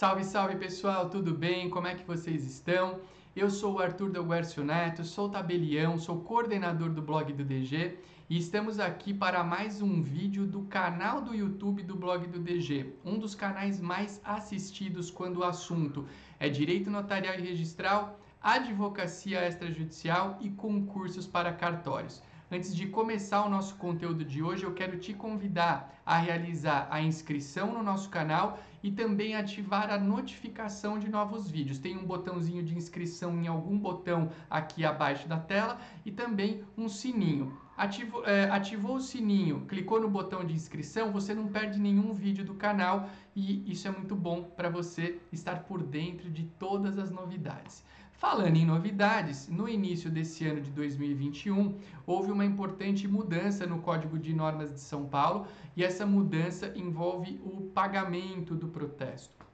Salve, salve pessoal, tudo bem? Como é que vocês estão? Eu sou o Arthur Delguercio Neto, sou tabelião, sou coordenador do blog do DG e estamos aqui para mais um vídeo do canal do YouTube do blog do DG, um dos canais mais assistidos quando o assunto é direito notarial e registral, advocacia extrajudicial e concursos para cartórios. Antes de começar o nosso conteúdo de hoje, eu quero te convidar a realizar a inscrição no nosso canal e também ativar a notificação de novos vídeos. Tem um botãozinho de inscrição em algum botão aqui abaixo da tela e também um sininho. Ativo, é, ativou o sininho, clicou no botão de inscrição, você não perde nenhum vídeo do canal e isso é muito bom para você estar por dentro de todas as novidades. Falando em novidades, no início desse ano de 2021, houve uma importante mudança no Código de Normas de São Paulo e essa mudança envolve o pagamento do protesto.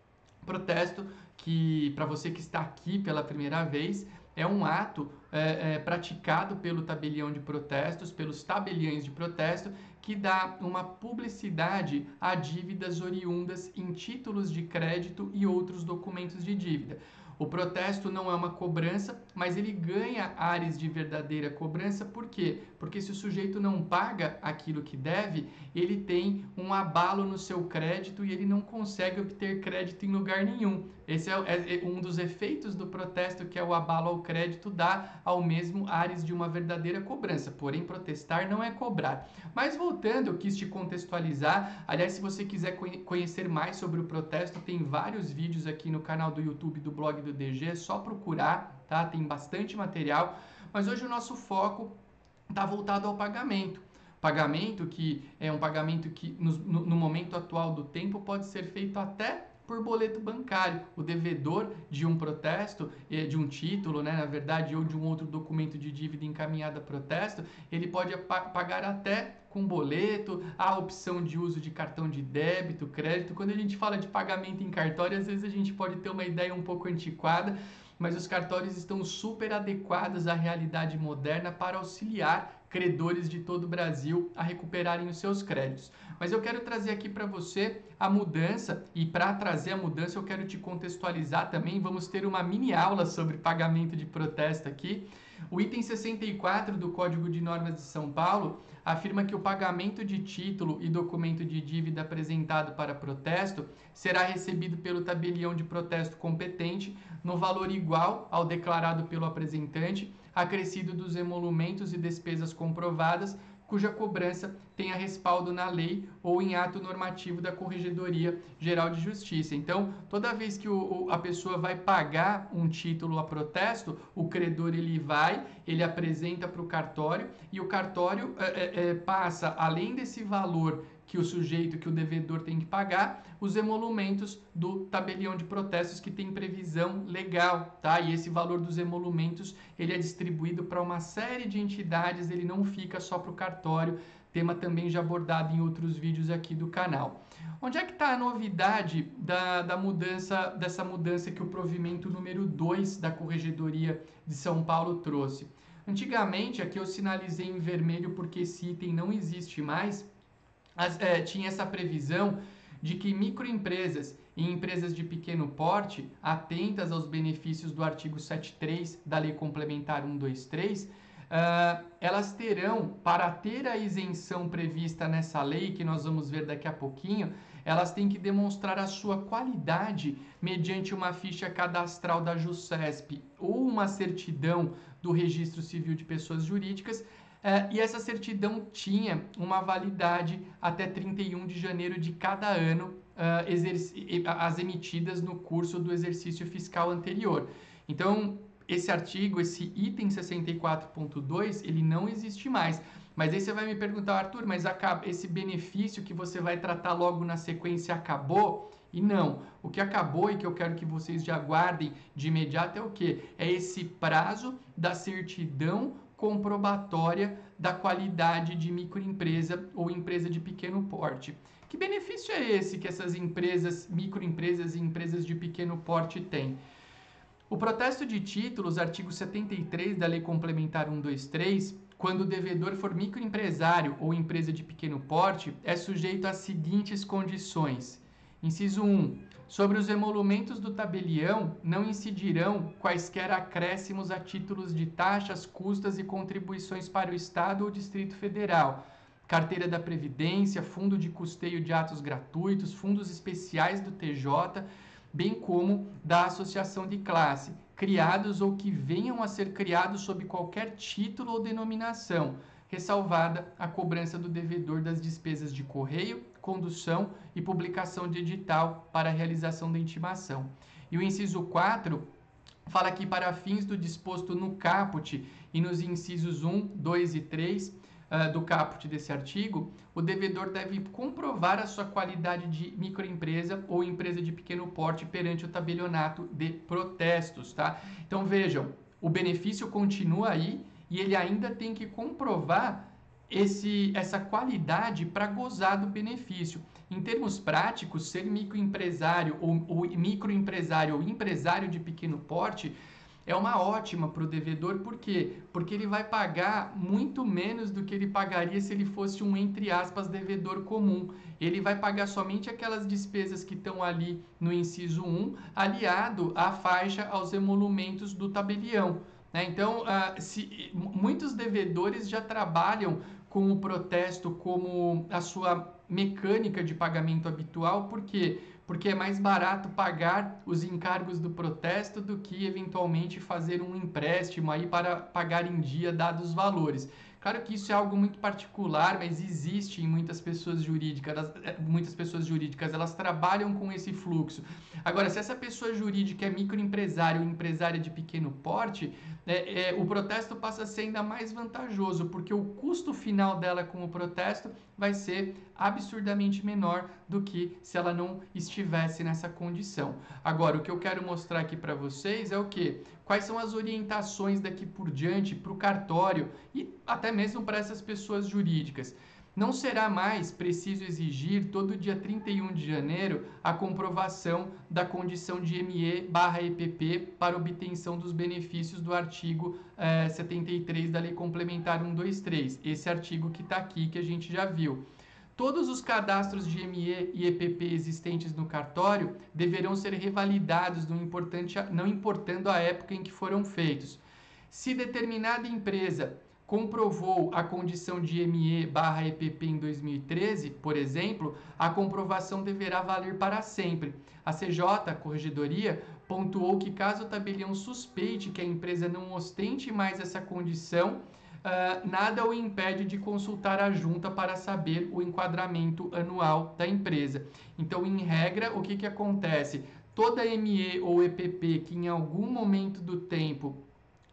Protesto que, para você que está aqui pela primeira vez, é um ato é, é, praticado pelo tabelião de protestos, pelos tabeliães de protesto, que dá uma publicidade a dívidas oriundas em títulos de crédito e outros documentos de dívida. O protesto não é uma cobrança, mas ele ganha áreas de verdadeira cobrança, por quê? Porque se o sujeito não paga aquilo que deve, ele tem um abalo no seu crédito e ele não consegue obter crédito em lugar nenhum. Esse é, é, é um dos efeitos do protesto, que é o abalo ao crédito, dá ao mesmo áreas de uma verdadeira cobrança. Porém, protestar não é cobrar. Mas voltando, eu quis te contextualizar. Aliás, se você quiser conhecer mais sobre o protesto, tem vários vídeos aqui no canal do YouTube do blog do DG, é só procurar, tá? Tem bastante material, mas hoje o nosso foco está voltado ao pagamento. Pagamento que é um pagamento que no, no momento atual do tempo pode ser feito até por boleto bancário. O devedor de um protesto, eh, de um título, né, na verdade, ou de um outro documento de dívida encaminhado a protesto, ele pode pagar até com boleto, a opção de uso de cartão de débito, crédito. Quando a gente fala de pagamento em cartório, às vezes a gente pode ter uma ideia um pouco antiquada, mas os cartórios estão super adequados à realidade moderna para auxiliar credores de todo o Brasil a recuperarem os seus créditos. Mas eu quero trazer aqui para você a mudança e para trazer a mudança eu quero te contextualizar também. Vamos ter uma mini aula sobre pagamento de protesto aqui. O item 64 do Código de Normas de São Paulo afirma que o pagamento de título e documento de dívida apresentado para protesto será recebido pelo tabelião de protesto competente no valor igual ao declarado pelo apresentante, acrescido dos emolumentos e despesas comprovadas cuja cobrança tenha respaldo na lei ou em ato normativo da Corregedoria Geral de Justiça. Então, toda vez que o, a pessoa vai pagar um título a protesto, o credor ele vai, ele apresenta para o cartório e o cartório é, é, passa, além desse valor que o sujeito, que o devedor tem que pagar, os emolumentos do tabelião de protestos que tem previsão legal, tá? E esse valor dos emolumentos, ele é distribuído para uma série de entidades, ele não fica só para o cartório, tema também já abordado em outros vídeos aqui do canal. Onde é que está a novidade da, da mudança, dessa mudança que o provimento número 2 da Corregedoria de São Paulo trouxe? Antigamente, aqui eu sinalizei em vermelho porque esse item não existe mais, as, é, tinha essa previsão de que microempresas e empresas de pequeno porte, atentas aos benefícios do artigo 73 da Lei Complementar 123, uh, elas terão, para ter a isenção prevista nessa lei, que nós vamos ver daqui a pouquinho, elas têm que demonstrar a sua qualidade mediante uma ficha cadastral da JUSCESP ou uma certidão do Registro Civil de Pessoas Jurídicas é, e essa certidão tinha uma validade até 31 de janeiro de cada ano, uh, as emitidas no curso do exercício fiscal anterior. Então, esse artigo, esse item 64.2, ele não existe mais. Mas aí você vai me perguntar, Arthur, mas esse benefício que você vai tratar logo na sequência acabou? E não, o que acabou e que eu quero que vocês já guardem de imediato é o que? É esse prazo da certidão comprobatória da qualidade de microempresa ou empresa de pequeno porte. Que benefício é esse que essas empresas, microempresas e empresas de pequeno porte têm? O protesto de títulos, artigo 73 da Lei Complementar 123, quando o devedor for microempresário ou empresa de pequeno porte, é sujeito às seguintes condições. Inciso 1. Sobre os emolumentos do tabelião, não incidirão quaisquer acréscimos a títulos de taxas, custas e contribuições para o Estado ou Distrito Federal, carteira da Previdência, fundo de custeio de atos gratuitos, fundos especiais do TJ, bem como da associação de classe, criados ou que venham a ser criados sob qualquer título ou denominação, ressalvada a cobrança do devedor das despesas de correio, condução e publicação de edital para a realização da intimação. E o inciso 4 fala que para fins do disposto no caput e nos incisos 1, 2 e 3 uh, ah, do caput desse artigo, o devedor deve comprovar a sua qualidade de microempresa ou empresa de pequeno porte perante o tabelionato de protestos, tá? Então vejam, o benefício continua aí e ele ainda tem que comprovar esse, essa qualidade para gozar do benefício. Em termos práticos, ser microempresário ou, ou microempresário ou empresário de pequeno porte é uma ótima para o devedor, por quê? Porque ele vai pagar muito menos do que ele pagaria se ele fosse um, entre aspas, devedor comum. Ele vai pagar somente aquelas despesas que estão ali no inciso 1, aliado à faixa aos emolumentos do tabelião. Né? Então, uh, se, muitos devedores já trabalham com o protesto como a sua mecânica de pagamento habitual, por quê? Porque é mais barato pagar os encargos do protesto do que eventualmente fazer um empréstimo aí para pagar em dia dados os valores. Claro que isso é algo muito particular, mas existe em muitas pessoas jurídicas. Elas, é, muitas pessoas jurídicas elas trabalham com esse fluxo. Agora, se essa pessoa jurídica é microempresário ou empresária de pequeno porte, é, é, o protesto passa a ser ainda mais vantajoso, porque o custo final dela com o protesto vai ser absurdamente menor do que se ela não estivesse nessa condição. Agora, o que eu quero mostrar aqui para vocês é o que? Quais são as orientações daqui por diante para o cartório e até mesmo para essas pessoas jurídicas. Não será mais preciso exigir todo dia 31 de janeiro a comprovação da condição de ME/EPP para obtenção dos benefícios do artigo eh, 73 da Lei Complementar 123. Esse artigo que está aqui que a gente já viu. Todos os cadastros de ME e EPP existentes no cartório deverão ser revalidados, não, não importando a época em que foram feitos. Se determinada empresa comprovou a condição de ME/EPP em 2013, por exemplo, a comprovação deverá valer para sempre. A CJ, a Corregedoria, pontuou que caso o tabelião suspeite que a empresa não ostente mais essa condição, uh, nada o impede de consultar a junta para saber o enquadramento anual da empresa. Então, em regra, o que, que acontece? Toda ME ou EPP que em algum momento do tempo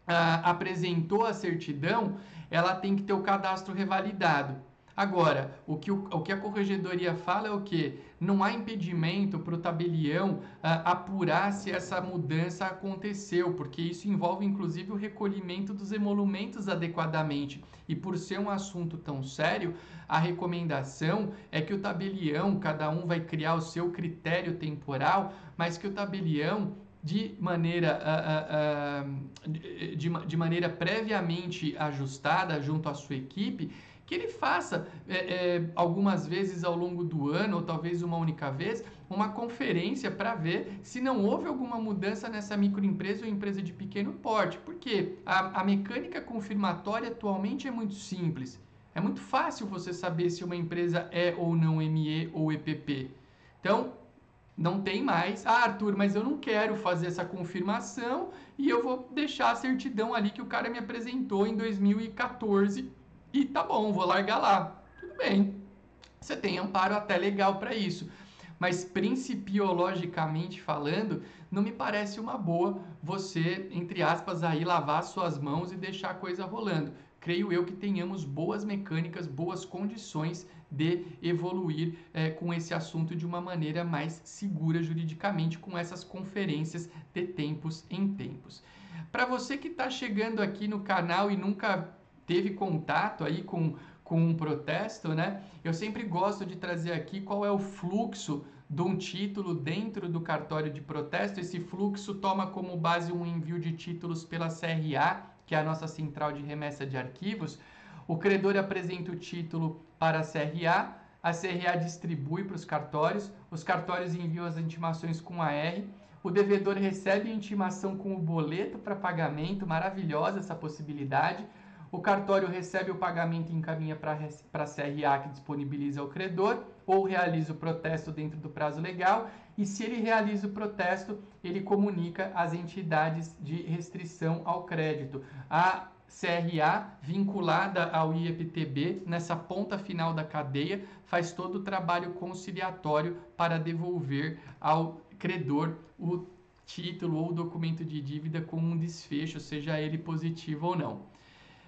ah, apresentou a certidão, ela tem que ter o cadastro revalidado. Agora, o que, o, o que a corregedoria fala é o que? Não há impedimento para o tabelião ah, apurar se essa mudança aconteceu, porque isso envolve inclusive o recolhimento dos emolumentos adequadamente. E por ser um assunto tão sério, a recomendação é que o tabelião, cada um vai criar o seu critério temporal, mas que o tabelião de maneira, uh, uh, uh, de, de, maneira previamente ajustada junto à sua equipe, que ele faça é, é, algumas vezes ao longo do ano, ou talvez uma única vez, uma conferência para ver se não houve alguma mudança nessa microempresa ou empresa de pequeno porte. Porque a, a mecânica confirmatória atualmente é muito simples. É muito fácil você saber se uma empresa é ou não ME ou EPP. Então, não tem mais. Ah, Arthur, mas eu não quero fazer essa confirmação e eu vou deixar a certidão ali que o cara me apresentou em 2014 e tá bom, vou largar lá. Tudo bem. Você tem amparo até legal para isso. Mas principiologicamente falando, não me parece uma boa você, entre aspas, aí lavar suas mãos e deixar a coisa rolando creio eu que tenhamos boas mecânicas, boas condições de evoluir é, com esse assunto de uma maneira mais segura juridicamente, com essas conferências de tempos em tempos. Para você que está chegando aqui no canal e nunca teve contato aí com, com um protesto, né? Eu sempre gosto de trazer aqui qual é o fluxo de um título dentro do cartório de protesto. Esse fluxo toma como base um envio de títulos pela CRA que é a nossa central de remessa de arquivos, o credor apresenta o título para a CRA, a CRA distribui para os cartórios, os cartórios enviam as intimações com AR, o devedor recebe a intimação com o boleto para pagamento, maravilhosa essa possibilidade. O cartório recebe o pagamento e encaminha para a CRA que disponibiliza ao credor ou realiza o protesto dentro do prazo legal. E se ele realiza o protesto, ele comunica às entidades de restrição ao crédito. A CRA vinculada ao IEPTB, nessa ponta final da cadeia, faz todo o trabalho conciliatório para devolver ao credor o título ou documento de dívida com um desfecho, seja ele positivo ou não.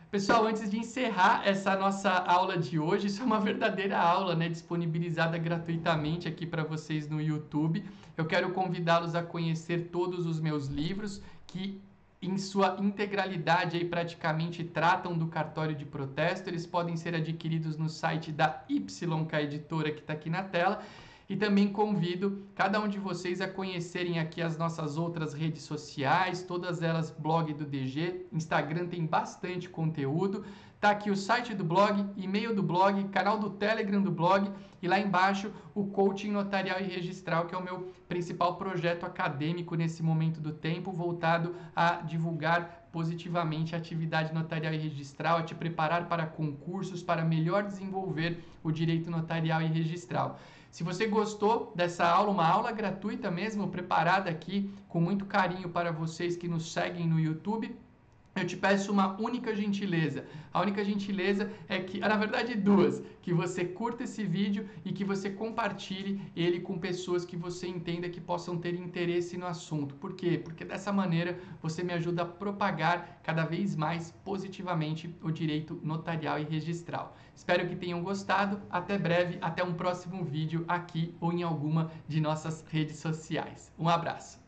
Pessoal, antes de encerrar essa nossa aula de hoje, isso é uma verdadeira aula, né, disponibilizada gratuitamente aqui para vocês no YouTube. Eu quero convidá-los a conhecer todos os meus livros que em sua integralidade aí praticamente tratam do cartório de protesto. Eles podem ser adquiridos no site da YK Editora que está aqui na tela e também convido cada um de vocês a conhecerem aqui as nossas outras redes sociais, todas elas blog do DG, Instagram tem bastante conteúdo. Tá aqui o site do blog, e-mail do blog, canal do Telegram do blog e lá embaixo o coaching notarial e registral, que é o meu principal projeto acadêmico nesse momento do tempo, voltado a divulgar positivamente a atividade notarial e registral, a te preparar para concursos, para melhor desenvolver o direito notarial e registral. Se você gostou dessa aula, uma aula gratuita mesmo, preparada aqui com muito carinho para vocês que nos seguem no YouTube, eu te peço uma única gentileza. A única gentileza é que, na verdade, duas, que você curta esse vídeo e que você compartilhe ele com pessoas que você entenda que possam ter interesse no assunto. Por quê? Porque dessa maneira você me ajuda a propagar cada vez mais positivamente o direito notarial e registral. Espero que tenham gostado. Até breve, até um próximo vídeo aqui ou em alguma de nossas redes sociais. Um abraço.